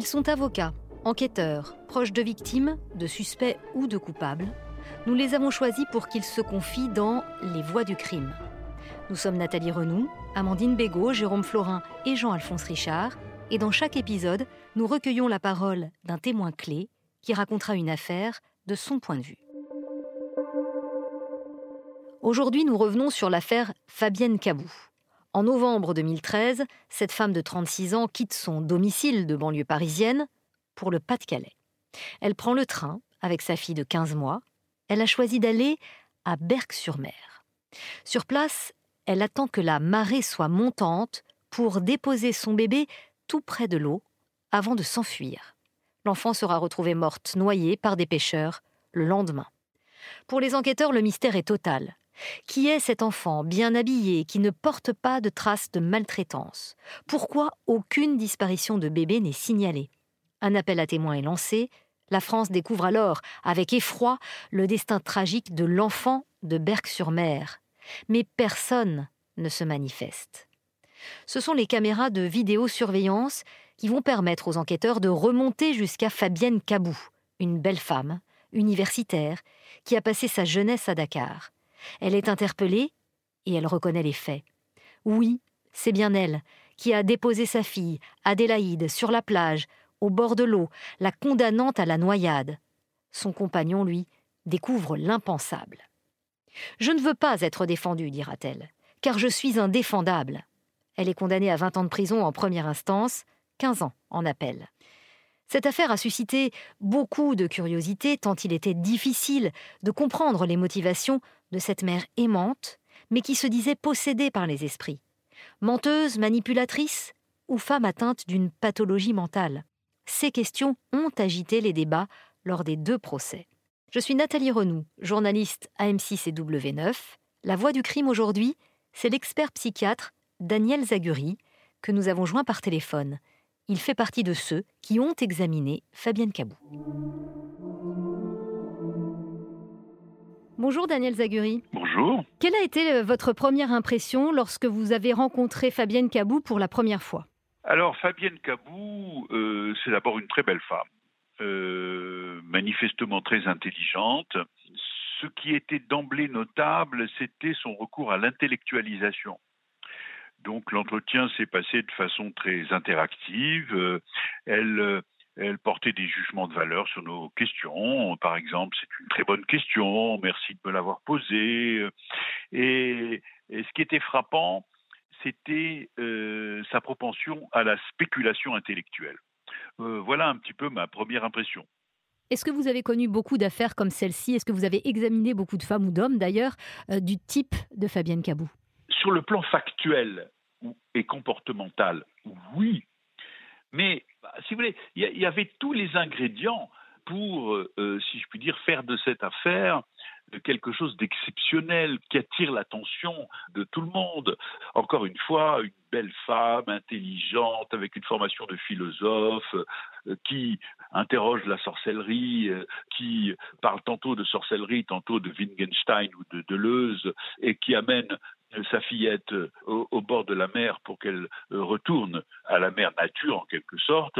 Ils sont avocats, enquêteurs, proches de victimes, de suspects ou de coupables. Nous les avons choisis pour qu'ils se confient dans Les voies du crime. Nous sommes Nathalie Renou, Amandine Bégaud, Jérôme Florin et Jean-Alphonse Richard. Et dans chaque épisode, nous recueillons la parole d'un témoin clé qui racontera une affaire de son point de vue. Aujourd'hui, nous revenons sur l'affaire Fabienne Cabou. En novembre 2013, cette femme de 36 ans quitte son domicile de banlieue parisienne pour le Pas-de-Calais. Elle prend le train avec sa fille de 15 mois. Elle a choisi d'aller à Berck-sur-Mer. Sur place, elle attend que la marée soit montante pour déposer son bébé tout près de l'eau avant de s'enfuir. L'enfant sera retrouvé morte, noyée par des pêcheurs, le lendemain. Pour les enquêteurs, le mystère est total. Qui est cet enfant bien habillé qui ne porte pas de traces de maltraitance? Pourquoi aucune disparition de bébé n'est signalée? Un appel à témoins est lancé. La France découvre alors, avec effroi, le destin tragique de l'enfant de Berck-sur-Mer. Mais personne ne se manifeste. Ce sont les caméras de vidéosurveillance qui vont permettre aux enquêteurs de remonter jusqu'à Fabienne Cabou, une belle femme, universitaire, qui a passé sa jeunesse à Dakar. Elle est interpellée et elle reconnaît les faits. Oui, c'est bien elle qui a déposé sa fille, Adélaïde, sur la plage, au bord de l'eau, la condamnant à la noyade. Son compagnon, lui, découvre l'impensable. Je ne veux pas être défendue, dira-t-elle, car je suis indéfendable. Elle est condamnée à 20 ans de prison en première instance, 15 ans en appel. Cette affaire a suscité beaucoup de curiosité tant il était difficile de comprendre les motivations de cette mère aimante, mais qui se disait possédée par les esprits. Menteuse, manipulatrice ou femme atteinte d'une pathologie mentale Ces questions ont agité les débats lors des deux procès. Je suis Nathalie Renou, journaliste à M6 et W9. La voix du crime aujourd'hui, c'est l'expert psychiatre Daniel Zaguri, que nous avons joint par téléphone. Il fait partie de ceux qui ont examiné Fabienne Cabou. Bonjour Daniel Zaguri. Bonjour. Quelle a été euh, votre première impression lorsque vous avez rencontré Fabienne Cabou pour la première fois? Alors Fabienne Cabou, euh, c'est d'abord une très belle femme, euh, manifestement très intelligente. Ce qui était d'emblée notable, c'était son recours à l'intellectualisation. Donc l'entretien s'est passé de façon très interactive. Euh, elle, elle portait des jugements de valeur sur nos questions. Par exemple, c'est une très bonne question, merci de me l'avoir posée. Et, ce qui était frappant, c'était euh, sa propension à la spéculation intellectuelle. voilà un petit peu ma première impression. Est-ce que vous avez connu beaucoup d'affaires comme celle-ci? Est-ce que vous avez examiné beaucoup de femmes ou d'hommes d'ailleurs du type de Fabienne Cabou? Sur le plan factuel et comportemental, oui. Mais, si vous voulez, il y, avait tous les ingrédients pour, euh, si je puis dire, faire de cette affaire quelque chose d'exceptionnel qui attire l'attention de tout le monde. Encore une fois, une belle femme intelligente avec une formation de philosophe euh, qui interroge la sorcellerie, euh, qui parle tantôt de sorcellerie, tantôt de Wittgenstein ou de Deleuze et qui amène sa fillette au, au, bord de la mer pour qu'elle retourne à la mer nature en quelque sorte.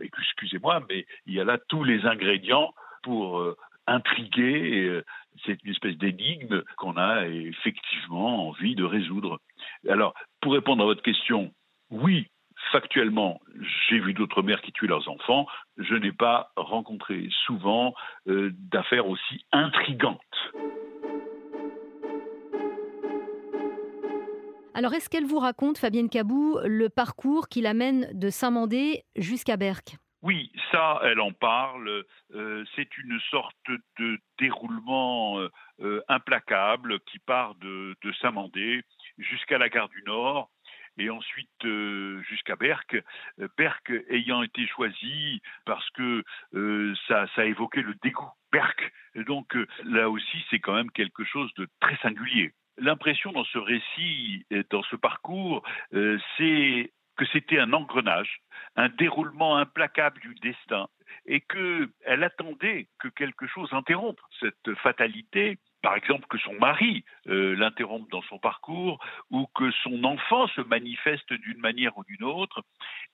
Excusez-moi, mais il y a là tous les ingrédients pour intrigué. C'est une espèce d'énigme qu'on a effectivement envie de résoudre. Alors, pour répondre à votre question, oui, factuellement, j'ai vu d'autres mères qui tuent leurs enfants. Je n'ai pas rencontré souvent euh, d'affaires aussi intrigantes. Alors, est-ce qu'elle vous raconte, Fabienne Cabou, le parcours qui l'amène de Saint-Mandé jusqu'à Berck? Oui, ça, elle en parle. Euh, c'est une sorte de déroulement euh, euh, implacable qui part de, Saint-Mandé jusqu'à la gare du Nord et ensuite jusqu'à Berck. Berck ayant été choisi parce que ça, ça évoquait le dégoût. Berck. Donc là aussi, c'est quand même quelque chose de très singulier. L'impression dans ce récit, dans ce parcours, c'est que c'était un engrenage, un déroulement implacable du destin, et qu'elle attendait que quelque chose interrompe cette fatalité par exemple, que son mari euh, l'interrompe dans son parcours ou que son enfant se manifeste d'une manière ou d'une autre.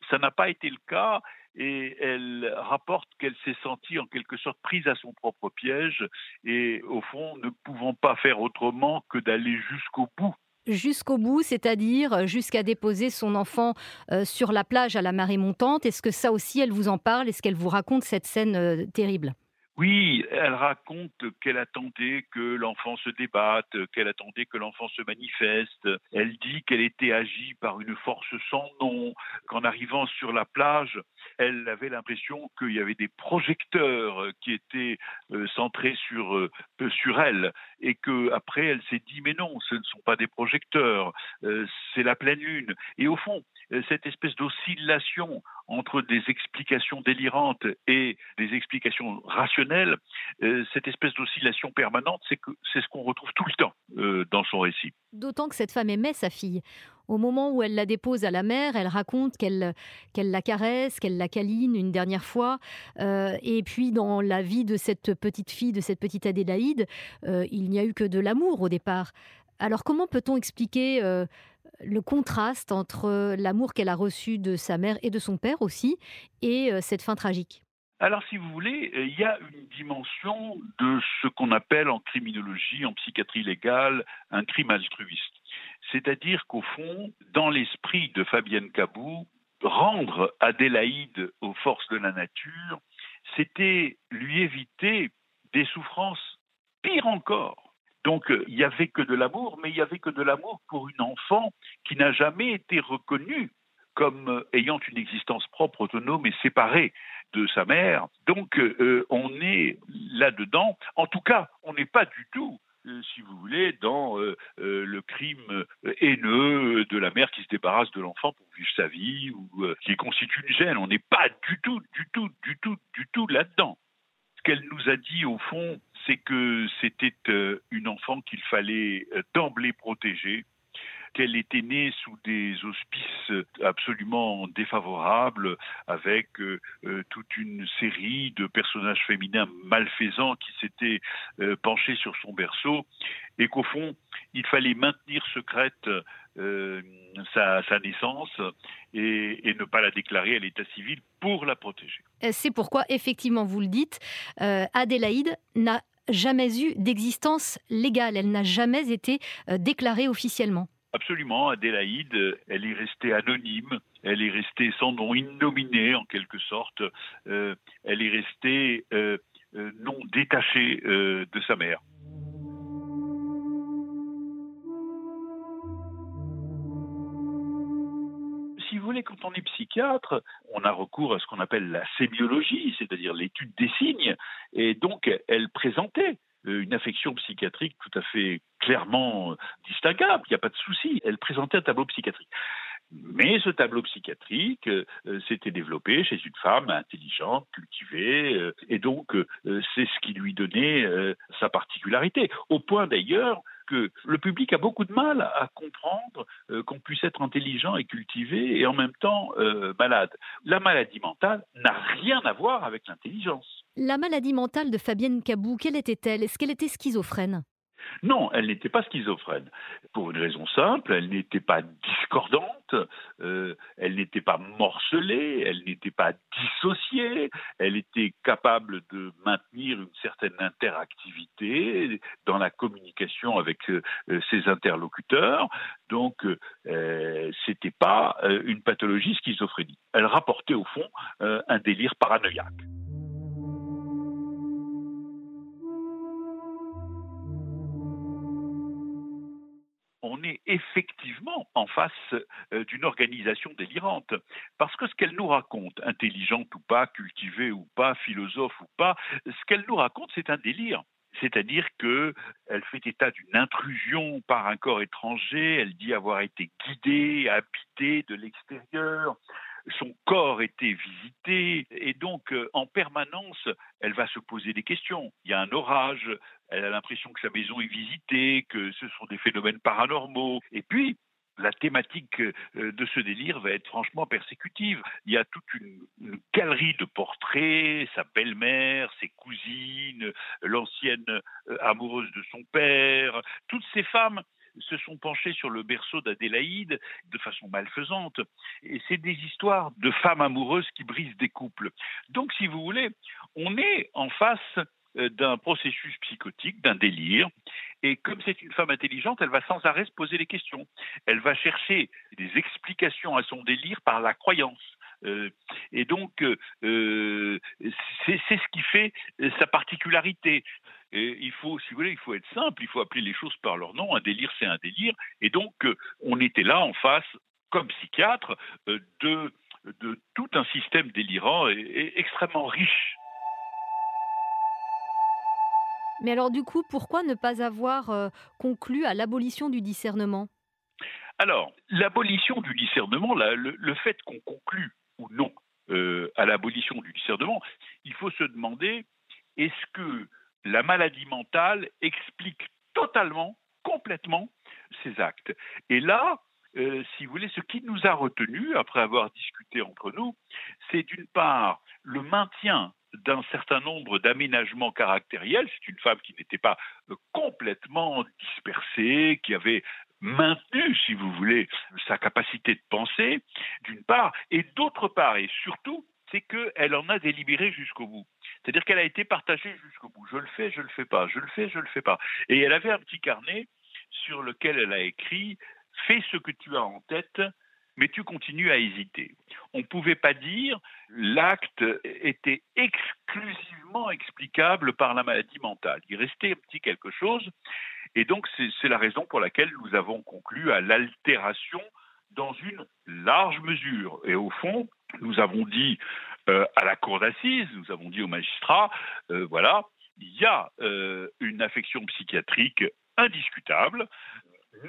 Ça n'a pas été le cas et elle rapporte qu'elle s'est sentie en quelque sorte prise à son propre piège et au fond ne pouvant pas faire autrement que d'aller jusqu'au bout jusqu'au bout, c'est-à-dire jusqu'à déposer son enfant euh, sur la plage à la marée montante. Est-ce que ça aussi, elle vous en parle? Est-ce qu'elle vous raconte cette scène euh, terrible? Oui, elle raconte qu'elle attendait que l'enfant se débatte, qu'elle attendait que l'enfant se manifeste. Elle dit qu'elle était agie par une force sans nom, qu'en arrivant sur la plage, elle avait l'impression qu'il y avait des projecteurs qui étaient euh, centrés sur, euh, sur elle et que après elle s'est dit mais non, ce ne sont pas des projecteurs, euh, c'est la pleine lune. Et au fond, cette espèce d'oscillation entre des explications délirantes et des explications rationnelles, euh, cette espèce d'oscillation permanente, c'est ce qu'on retrouve tout le temps euh, dans son récit. D'autant que cette femme aimait sa fille. Au moment où elle la dépose à la mer, elle raconte qu'elle la caresse, qu'elle la câline une dernière fois. Euh, et puis dans la vie de cette petite fille, de cette petite Adélaïde, il n'y a eu que de l'amour au départ. Alors comment peut-on expliquer le contraste entre l'amour qu'elle a reçu de sa mère et de son père aussi, et euh, cette fin tragique alors, si vous voulez, euh, il y a une dimension de ce qu'on appelle en criminologie, en psychiatrie légale, un crime altruiste. C'est-à-dire qu'au fond, dans l'esprit de Fabienne Cabou, rendre Adélaïde aux forces de la nature, c'était lui éviter des souffrances pires encore donc euh, il n'y avait que de l'amour, mais il n'y avait que de l'amour pour une enfant qui n'a jamais été reconnue comme euh, ayant une existence propre, autonome et séparée de sa mère. Donc euh, on est là-dedans. En tout cas, on n'est pas du tout si vous voulez, dans le crime haineux de la mère qui se débarrasse de l'enfant pour vivre sa vie ou qui constitue une gêne. On n'est pas du tout, du tout, du tout, du tout là-dedans. Ce qu'elle nous a dit, au fond, c'est que c'était euh, une enfant qu'il fallait euh, d'emblée protéger, qu'elle était née sous des auspices absolument défavorables, avec euh, toute une série de personnages féminins malfaisants qui s'étaient penchés sur son berceau, et qu'au fond, il fallait maintenir secrète sa, naissance et, ne pas la déclarer à l'état civil pour la protéger. C'est pourquoi, effectivement, vous le dites, Adélaïde n'a jamais eu d'existence légale, elle n'a jamais été euh, déclarée officiellement. Absolument, Adélaïde, elle est restée anonyme, elle est restée sans nom, innominée en quelque sorte, euh, elle est restée euh, non détachée de sa mère. On est psychiatre, on a recours à ce qu'on appelle la sémiologie, c'est-à-dire l'étude des signes, et donc elle présentait euh, une affection psychiatrique tout à fait clairement distinguable, il n'y a pas de souci, elle présentait un tableau psychiatrique. Mais ce tableau psychiatrique euh, s'était développé chez une femme intelligente, cultivée, euh, et donc c'est ce qui lui donnait sa particularité. Au point d'ailleurs que le public a beaucoup de mal à comprendre euh, qu'on puisse être intelligent et cultivé et en même temps euh, malade. La maladie mentale n'a rien à voir avec l'intelligence. La maladie mentale de Fabienne Cabou, quelle était-elle? Est-ce qu'elle était schizophrène? Non, elle n'était pas schizophrène. Pour une raison simple, elle n'était pas discordante, euh, elle n'était pas morcelée, elle n'était pas dissociée, elle était capable de maintenir une certaine interactivité dans la communication avec euh, ses interlocuteurs. Donc, euh, c'était pas euh, une pathologie schizophrénie. Elle rapportait au fond un délire paranoïaque. On est effectivement en face euh, d'une organisation délirante. Parce que ce qu'elle nous raconte, intelligente ou pas, cultivée ou pas, philosophe ou pas, ce qu'elle nous raconte, c'est un délire. C'est-à-dire qu'elle fait état d'une intrusion par un corps étranger, elle dit avoir été guidée, habitée de l'extérieur, son corps était visité et donc euh, en permanence, elle va se poser des questions. Il y a un orage, elle a l'impression que sa maison est visitée, que ce sont des phénomènes paranormaux. Et puis, la thématique euh, de ce délire va être franchement persécutive. Il y a toute une, galerie de portraits, sa belle-mère, ses cousines, l'ancienne euh, amoureuse de son père, toutes ces femmes se sont penchées sur le berceau d'Adélaïde de façon malfaisante. Et c'est des histoires de femmes amoureuses qui brisent des couples. Donc, si vous voulez, on est en face d'un processus psychotique, d'un délire. Et comme c'est une femme intelligente, elle va sans arrêt se poser des questions. Elle va chercher des explications à son délire par la croyance. Euh, et donc, euh, c'est ce qui fait sa particularité. Il faut, si vous voulez, il faut être simple, il faut appeler les choses par leur nom. Un délire, c'est un délire. Et donc, on était là en face, comme psychiatre, de tout un système délirant et extrêmement riche Mais alors du coup, pourquoi ne pas avoir euh, conclu à l'abolition du discernement? Alors, l'abolition du discernement, le, fait qu'on conclue ou non euh, à l'abolition du discernement, il faut se demander, est-ce que la maladie mentale explique totalement, complètement ces actes? Et là, euh, si vous voulez, ce qui nous a retenus, après avoir discuté entre nous, c'est d'une part le maintien d'un certain nombre d'aménagements caractériels. C'est une femme qui n'était pas euh, complètement dispersée, qui avait maintenu, si vous voulez, sa capacité de penser, d'une part, et d'autre part, et surtout, c'est qu'elle en a délibéré jusqu'au bout. C'est-à-dire qu'elle a été partagée jusqu'au bout. Je le fais, je le fais pas, je le fais, je le fais pas. Et elle avait un petit carnet sur lequel elle a écrit Fais ce que tu as en tête, mais tu continues à hésiter. On ne pouvait pas dire l'acte était exclusivement explicable par la maladie mentale. Il restait un petit quelque chose, et donc c'est la raison pour laquelle nous avons conclu à l'altération dans une large mesure. Et au fond, nous avons dit euh, à la cour d'assises, nous avons dit aux magistrats, euh, voilà, il y a euh, une affection psychiatrique indiscutable,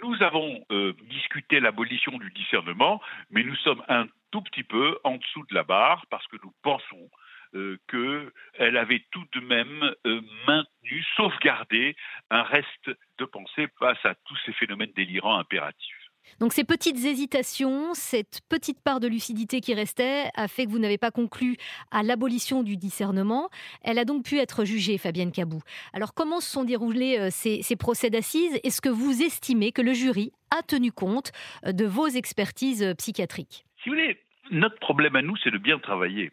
nous avons euh, discuté l'abolition du discernement, mais nous sommes un tout petit peu en dessous de la barre parce que nous pensons euh, qu'elle avait tout de même euh, maintenu, sauvegardé un reste de pensée face à tous ces phénomènes délirants impératifs. Donc ces petites hésitations, cette petite part de lucidité qui restait a fait que vous n'avez pas conclu à l'abolition du discernement. Elle a donc pu être jugée, Fabienne Cabou. Alors comment se sont déroulés euh, ces, procès d'assises? Est-ce que vous estimez que le jury a tenu compte euh, de vos expertises euh, psychiatriques? Si vous voulez, notre problème à nous, c'est de bien travailler.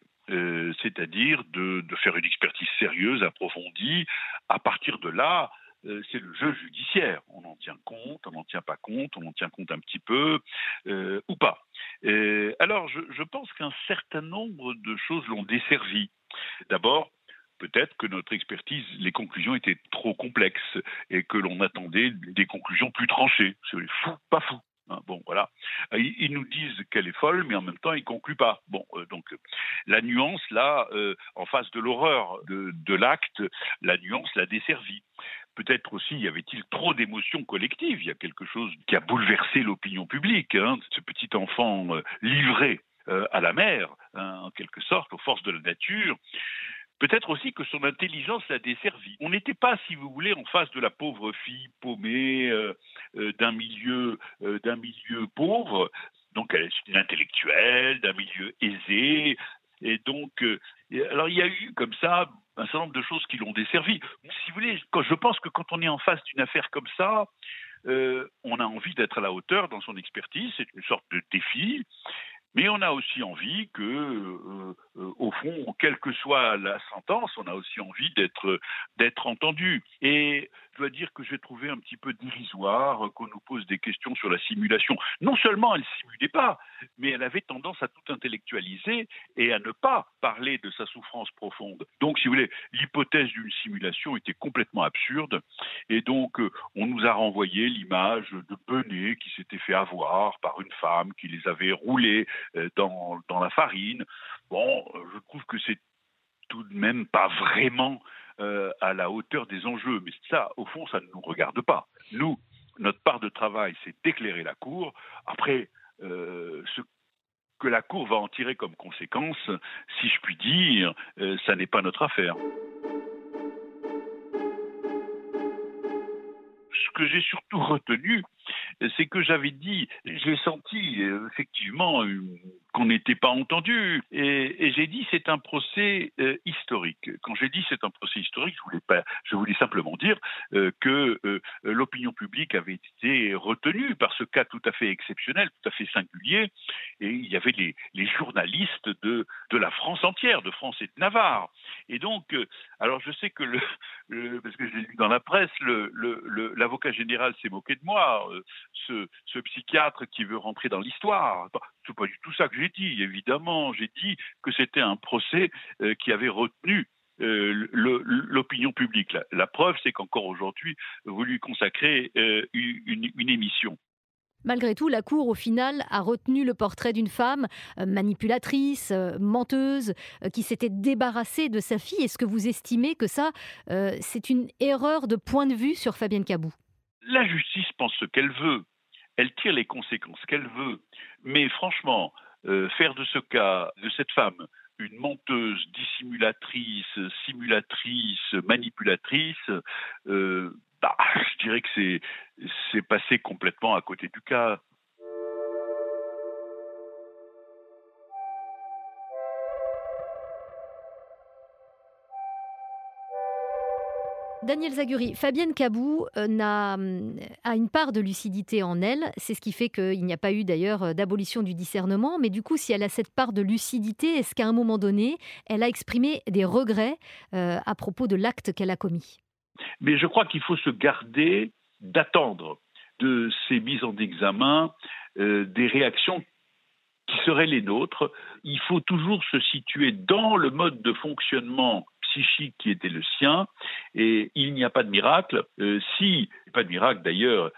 c'est-à-dire de, faire une expertise sérieuse, approfondie. À partir de là, euh, c'est le jeu judiciaire. On en tient compte, on n'en tient pas compte, on en tient compte un petit peu euh, ou pas. alors, je, pense qu'un certain nombre de choses l'ont desservi. D'abord, peut-être que notre expertise, les conclusions étaient trop complexes et que l'on attendait des conclusions plus tranchées. C'est fou, pas fou. Hein, bon, voilà. Ils, nous disent qu'elle est folle, mais en même temps, ils concluent pas. Bon, euh, donc la nuance là, en face de l'horreur de, de l'acte, la nuance l'a desservie. Peut-être aussi y avait-il trop d'émotions collectives? Il y a quelque chose qui a bouleversé l'opinion publique. Hein, ce petit enfant euh, livré euh, à la mer, hein, en quelque sorte, aux forces de la nature. Peut-être aussi que son intelligence l'a desservi. On n'était pas, si vous voulez, en face de la pauvre fille paumée euh, d'un milieu, d'un milieu pauvre. Donc elle est une intellectuelle, d'un milieu aisé, et donc, alors il y a eu comme ça un certain nombre de choses qui l'ont desservi. Si vous voulez, je pense que quand on est en face d'une affaire comme ça, euh, on a envie d'être à la hauteur dans son expertise, c'est une sorte de défi. Mais on a aussi envie que, euh, euh, au fond, quelle que soit la sentence, on a aussi envie d'être entendu. Et dois dire que j'ai trouvé un petit peu dérisoire qu'on nous pose des questions sur la simulation. Non seulement elle simulait pas, mais elle avait tendance à tout intellectualiser et à ne pas parler de sa souffrance profonde. Donc, si vous voulez, l'hypothèse d'une simulation était complètement absurde. Et donc, euh, on nous a renvoyé l'image de Benet qui s'était fait avoir par une femme qui les avait roulés euh, dans, dans la farine. Bon, euh, je trouve que c'est tout de même pas vraiment euh, à la hauteur des enjeux. Mais ça, au fond, ça ne nous regarde pas. Nous, notre part de travail, c'est d'éclairer la Cour. Après, euh, ce que la Cour va en tirer comme conséquence, si je puis dire, euh, ça n'est pas notre affaire. Ce que j'ai surtout retenu, c'est que j'avais dit, j'ai senti euh, effectivement qu'on n'était pas entendu, et, j'ai dit c'est un procès euh, historique. Quand j'ai dit c'est un procès historique, je voulais pas, je voulais simplement dire euh, que l'opinion publique avait été retenue par ce cas tout à fait exceptionnel, tout à fait singulier, et il y avait les, journalistes de, de la France entière, de France et de Navarre. Et donc, alors je sais que parce que j'ai lu dans la presse, l'avocat général s'est moqué de moi ce, psychiatre qui veut rentrer dans l'histoire. C'est pas du tout ça que j'ai dit, évidemment. J'ai dit que c'était un procès euh, qui avait retenu euh, l'opinion publique. La, preuve, c'est qu'encore aujourd'hui, vous lui consacrez euh, une, émission. Malgré tout, la Cour, au final, a retenu le portrait d'une femme manipulatrice, menteuse, qui s'était débarrassée de sa fille. Est-ce que vous estimez que ça, c'est une erreur de point de vue sur Fabienne Cabou? La justice pense ce qu'elle veut elle tire les conséquences qu'elle veut. Mais franchement, euh, faire de ce cas, de cette femme, une menteuse, dissimulatrice, simulatrice, manipulatrice, euh, bah, je dirais que c'est passé complètement à côté du cas. Daniel Zaguri, Fabienne Cabou euh, a, une part de lucidité en elle. C'est ce qui fait qu'il n'y a pas eu d'ailleurs euh, d'abolition du discernement. Mais du coup, si elle a cette part de lucidité, est-ce qu'à un moment donné, elle a exprimé des regrets euh, à propos de l'acte qu'elle a commis? Mais je crois qu'il faut se garder d'attendre de ces mises en examen des réactions qui seraient les nôtres. Il faut toujours se situer dans le mode de fonctionnement psychique qui était le sien, et il n'y a pas de miracle. Euh, si, pas de miracle d'ailleurs,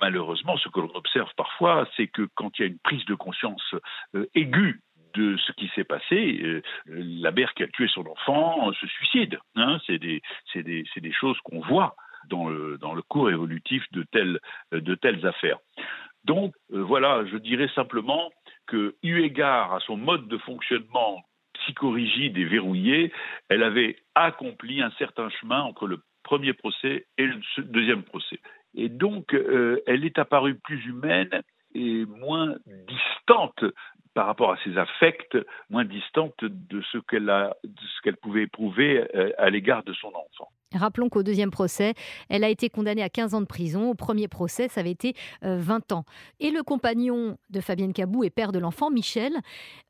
malheureusement, ce que l'on observe parfois, c'est que quand il y a une prise de conscience euh, aiguë de ce qui s'est passé, euh, la mère qui a tué son enfant se suicide. Hein, c'est des, des, choses qu'on voit dans le, dans le cours évolutif de telles, de telles affaires. Donc voilà, je dirais simplement que, eu égard à son mode de fonctionnement psychorigide et verrouillée, elle avait accompli un certain chemin entre le premier procès et le deuxième procès. Et donc, euh, elle est apparue plus humaine et moins distante par rapport à ses affects, moins distante de ce qu'elle pouvait éprouver euh, à l'égard de son enfant. Rappelons qu'au deuxième procès, elle a été condamnée à 15 ans de prison. Au premier procès, ça avait été 20 euh, ans. Et le compagnon de Fabienne Cabou et père de l'enfant, Michel,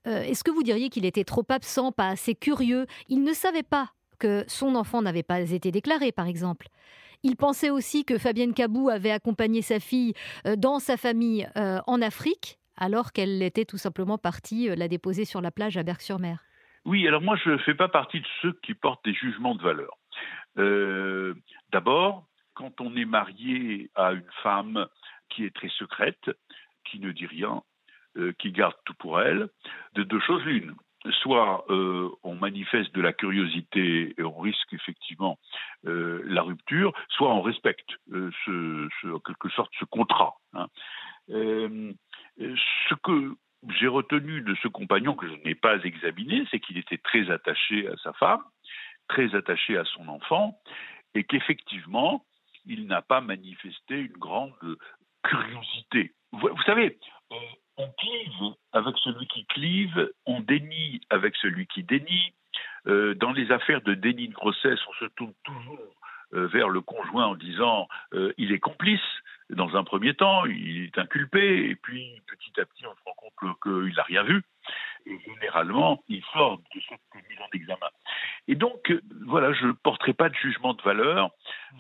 euh, est-ce que vous diriez qu'il était trop absent, pas assez curieux? Il ne savait pas que son enfant n'avait pas été déclaré, par exemple. Il pensait aussi que Fabienne Cabou avait accompagné sa fille dans sa famille en Afrique alors qu'elle était tout simplement partie euh, la déposer sur la plage à Berck-sur-Mer Oui, alors moi je ne fais pas partie de ceux qui portent des jugements de valeur. Euh, d'abord, quand on est marié à une femme qui est très secrète, qui ne dit rien, euh, qui garde tout pour elle, de deux choses l'une. Soit on manifeste de la curiosité et on risque effectivement la rupture, soit on respecte en quelque sorte ce contrat. Hein. Ce que j'ai retenu de ce compagnon que je n'ai pas examiné, c'est qu'il était très attaché à sa femme, très attaché à son enfant, et qu'effectivement, il n'a pas manifesté une grande curiosité. Vous, savez, euh, on clive avec celui qui clive, on dénie avec celui qui dénie. Euh, dans les affaires de déni de grossesse, on se tourne toujours euh, vers le conjoint en disant il est complice dans un premier temps, il est inculpé, et puis petit à petit, on se rend compte qu'il n'a rien vu. Et généralement, il sort de cette mise en examen. Et donc, voilà, je ne porterai pas de jugement de valeur.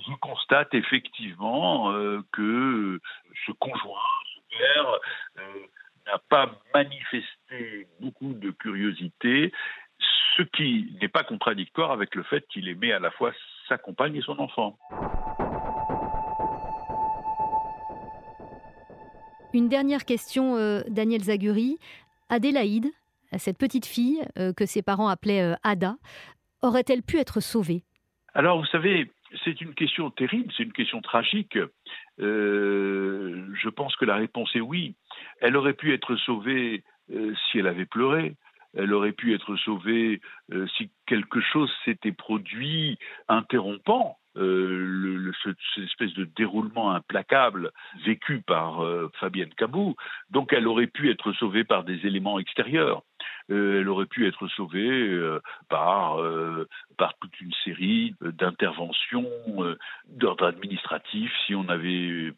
Je constate effectivement euh, que ce conjoint, ce père, euh, n'a pas manifesté beaucoup de curiosité, ce qui n'est pas contradictoire avec le fait qu'il aimait à la fois sa compagne et son enfant. Une dernière question, euh, Daniel Zaguri. Adélaïde, cette petite fille euh, que ses parents appelaient euh, Ada, aurait-elle pu être sauvée? Alors, vous savez, c'est une question terrible, c'est une question tragique. je pense que la réponse est oui. Elle aurait pu être sauvée si elle avait pleuré. Elle aurait pu être sauvée si quelque chose s'était produit interrompant le, cette espèce de déroulement implacable vécu par Fabienne Cabou. Donc elle aurait pu être sauvée par des éléments extérieurs. elle aurait pu être sauvée par, par toute une série d'interventions d'ordre administratif si on avait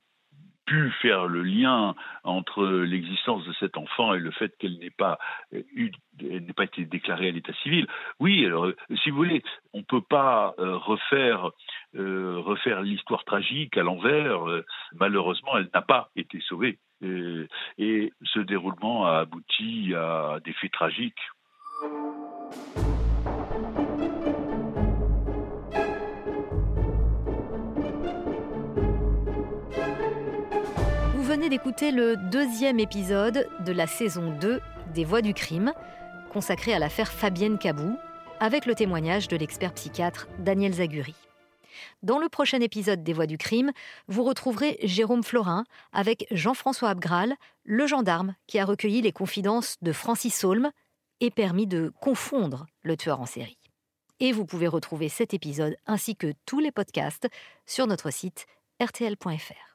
pu faire le lien entre l'existence de cet enfant et le fait qu'elle n'ait pas pas été déclarée à l'état civil. Oui, alors si vous voulez, on ne peut pas euh, refaire euh, refaire l'histoire tragique à l'envers. Euh, malheureusement, elle n'a pas été sauvée. et ce déroulement a abouti à des faits tragiques. D'écouter le deuxième épisode de la saison 2 des Voix du crime, consacré à l'affaire Fabienne Cabou, avec le témoignage de l'expert psychiatre Daniel Zaguri. Dans le prochain épisode des Voix du crime, vous retrouverez Jérôme Florin avec Jean-François Abgral, le gendarme qui a recueilli les confidences de Francis Saulme et permis de confondre le tueur en série. Et vous pouvez retrouver cet épisode ainsi que tous les podcasts sur notre site rtl.fr.